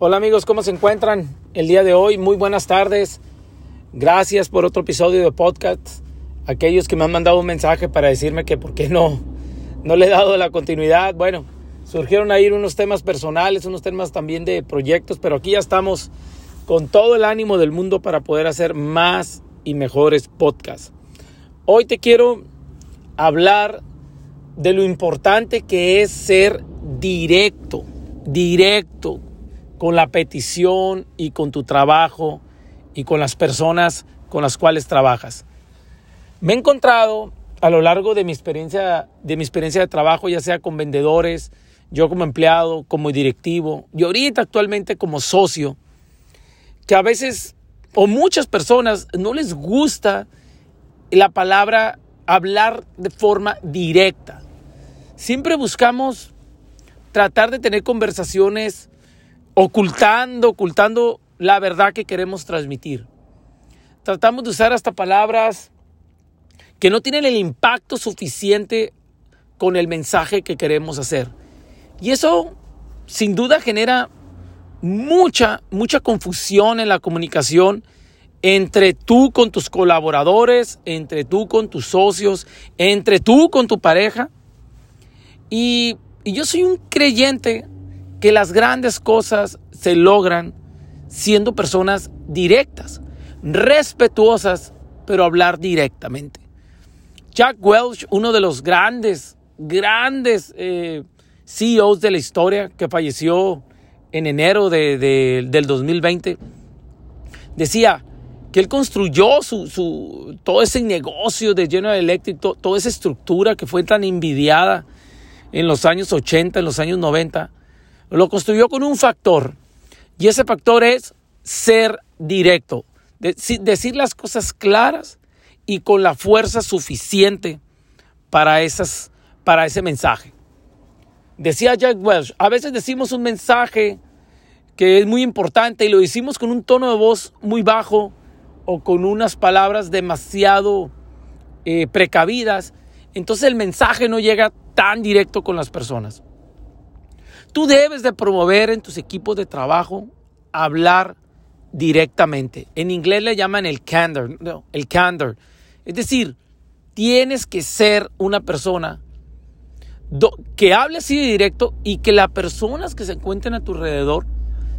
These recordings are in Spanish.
Hola amigos, ¿cómo se encuentran el día de hoy? Muy buenas tardes. Gracias por otro episodio de podcast. Aquellos que me han mandado un mensaje para decirme que por qué no, no le he dado la continuidad. Bueno, surgieron ahí unos temas personales, unos temas también de proyectos, pero aquí ya estamos con todo el ánimo del mundo para poder hacer más y mejores podcasts. Hoy te quiero hablar de lo importante que es ser directo, directo, con la petición y con tu trabajo y con las personas con las cuales trabajas. Me he encontrado a lo largo de mi experiencia de mi experiencia de trabajo, ya sea con vendedores, yo como empleado, como directivo y ahorita actualmente como socio, que a veces o muchas personas no les gusta la palabra hablar de forma directa. Siempre buscamos tratar de tener conversaciones ocultando, ocultando la verdad que queremos transmitir. Tratamos de usar hasta palabras que no tienen el impacto suficiente con el mensaje que queremos hacer. Y eso sin duda genera mucha, mucha confusión en la comunicación entre tú con tus colaboradores, entre tú con tus socios, entre tú con tu pareja. Y, y yo soy un creyente que las grandes cosas se logran siendo personas directas, respetuosas, pero hablar directamente. Jack Welch, uno de los grandes, grandes eh, CEOs de la historia, que falleció en enero de, del 2020, decía que él construyó su, todo ese negocio de General Electric, toda esa estructura que fue tan envidiada en los años 80, en los años 90, lo construyó con un factor. Y ese factor es ser directo. decir las cosas claras y con la fuerza suficiente para, esas, para ese mensaje. Decía Jack Welch, a veces decimos un mensaje que es muy importante y lo decimos con un tono de voz muy bajo o con unas palabras demasiado eh, precavidas, entonces el mensaje no llega tan directo con las personas. Tú debes de promover en tus equipos de trabajo hablar directamente. En inglés le llaman el candor, el candor. Es decir, tienes que ser una persona que hable así de directo y que las personas que se encuentren a tu alrededor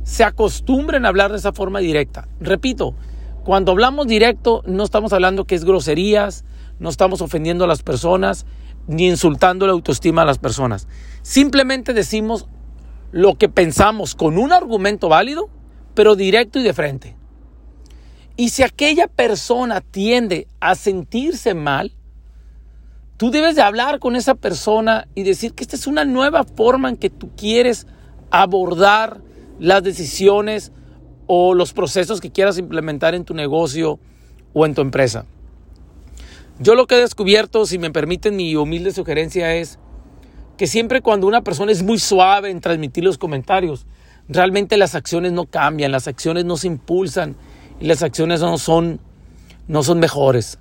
se acostumbren a hablar de esa forma directa. Repito, cuando hablamos directo no estamos hablando que es groserías, no estamos ofendiendo a las personas ni insultando la autoestima a las personas. Simplemente decimos lo que pensamos con un argumento válido, pero directo y de frente. Y si aquella persona tiende a sentirse mal, tú debes de hablar con esa persona y decir que esta es una nueva forma en que tú quieres abordar las decisiones o los procesos que quieras implementar en tu negocio o en tu empresa. Yo lo que he descubierto, si me permiten mi humilde sugerencia, es que siempre cuando una persona es muy suave en transmitir los comentarios, realmente las acciones no cambian, las acciones no se impulsan y las acciones no son, no son mejores.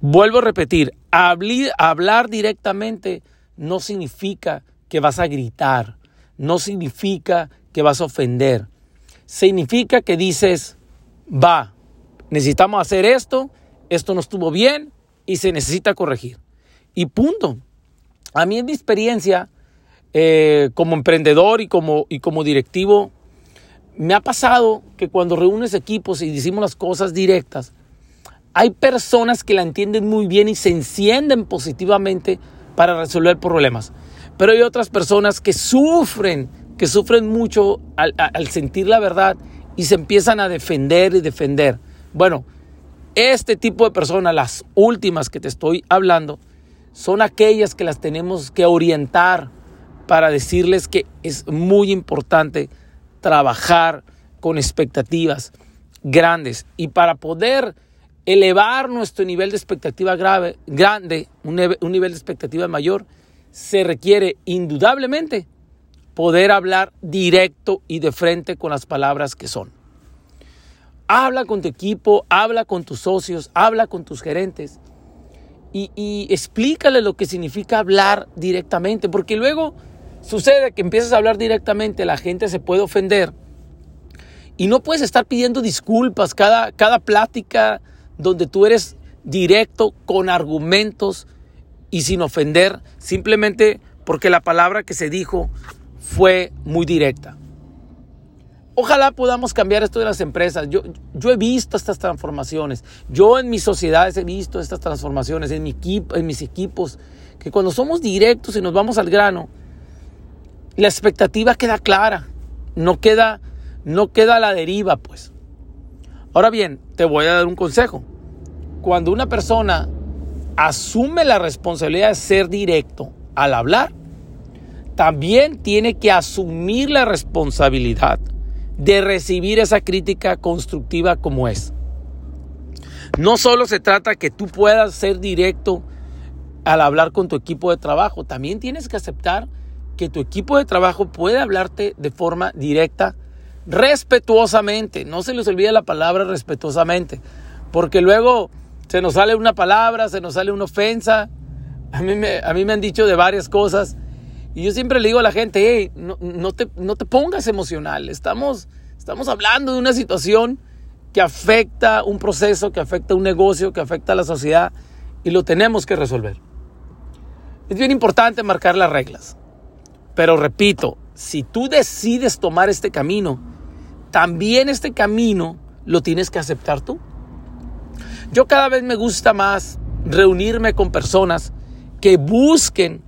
Vuelvo a repetir, hablar directamente no significa que vas a gritar, no significa que vas a ofender, significa que dices, va, necesitamos hacer esto, esto no estuvo bien y se necesita corregir. Y punto. A mí en mi experiencia eh, como emprendedor y como, y como directivo, me ha pasado que cuando reúnes equipos y decimos las cosas directas, hay personas que la entienden muy bien y se encienden positivamente para resolver problemas. Pero hay otras personas que sufren, que sufren mucho al, al sentir la verdad y se empiezan a defender y defender. Bueno, este tipo de personas, las últimas que te estoy hablando, son aquellas que las tenemos que orientar para decirles que es muy importante trabajar con expectativas grandes y para poder elevar nuestro nivel de expectativa grave, grande, un, un nivel de expectativa mayor, se requiere indudablemente poder hablar directo y de frente con las palabras que son. Habla con tu equipo, habla con tus socios, habla con tus gerentes y, explícale lo que significa hablar directamente, porque luego sucede que empiezas a hablar directamente, la gente se puede ofender Y no puedes estar pidiendo disculpas cada, cada plática donde tú eres directo, con argumentos y sin ofender, simplemente porque la palabra que se dijo fue muy directa. Ojalá podamos cambiar esto de las empresas. Yo, yo he visto estas transformaciones. Yo en mis sociedades he visto estas transformaciones, en, mi equipo, en mis equipos, que cuando somos directos y nos vamos al grano, la expectativa queda clara, no queda, no queda a la deriva, pues. Ahora bien, te voy a dar un consejo. Cuando una persona asume la responsabilidad de ser directo al hablar, también tiene que asumir la responsabilidad de recibir esa crítica constructiva como es. No solo se trata que tú puedas ser directo al hablar con tu equipo de trabajo, también tienes que aceptar que tu equipo de trabajo puede hablarte de forma directa, respetuosamente. No se les olvide la palabra respetuosamente, porque luego se nos sale una palabra, se nos sale una ofensa. A mí me, a mí me han dicho de varias cosas y yo siempre le digo a la gente, hey, no, te, no te pongas emocional. Estamos, estamos hablando de una situación que afecta un proceso, que afecta un negocio, que afecta a la sociedad y lo tenemos que resolver. Es bien importante marcar las reglas. Pero repito, si tú decides tomar este camino, también este camino lo tienes que aceptar tú. Yo cada vez me gusta más reunirme con personas que busquen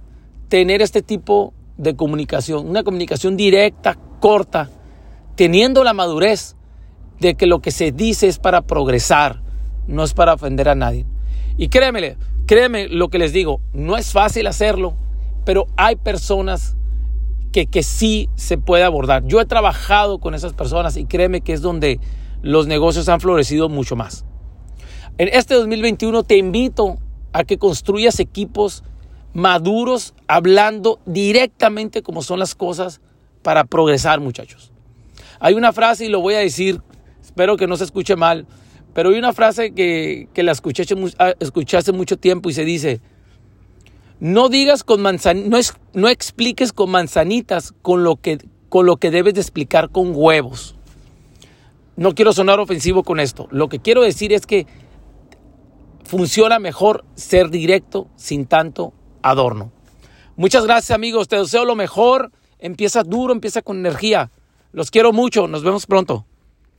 tener este tipo de comunicación, una comunicación directa, corta, teniendo la madurez de que lo que se dice es para progresar, no es para ofender a nadie. Y créeme, créeme lo que les digo, no es fácil hacerlo, pero hay personas que, que sí se puede abordar. Yo he trabajado con esas personas y créeme que es donde los negocios han florecido mucho más. En este 2021 te invito a que construyas equipos maduros, hablando directamente como son las cosas para progresar, muchachos. Hay una frase, y lo voy a decir, espero que no se escuche mal, pero hay una frase que, la escuché, ah, escuché hace mucho tiempo y se dice, no digas con manzanitas, no, no expliques con manzanitas con lo, que, con lo que debes de explicar con huevos. No quiero sonar ofensivo con esto. Lo que quiero decir es que funciona mejor ser directo sin tanto adorno. Muchas gracias amigos, te deseo lo mejor. Empieza duro, empieza con energía. Los quiero mucho, nos vemos pronto.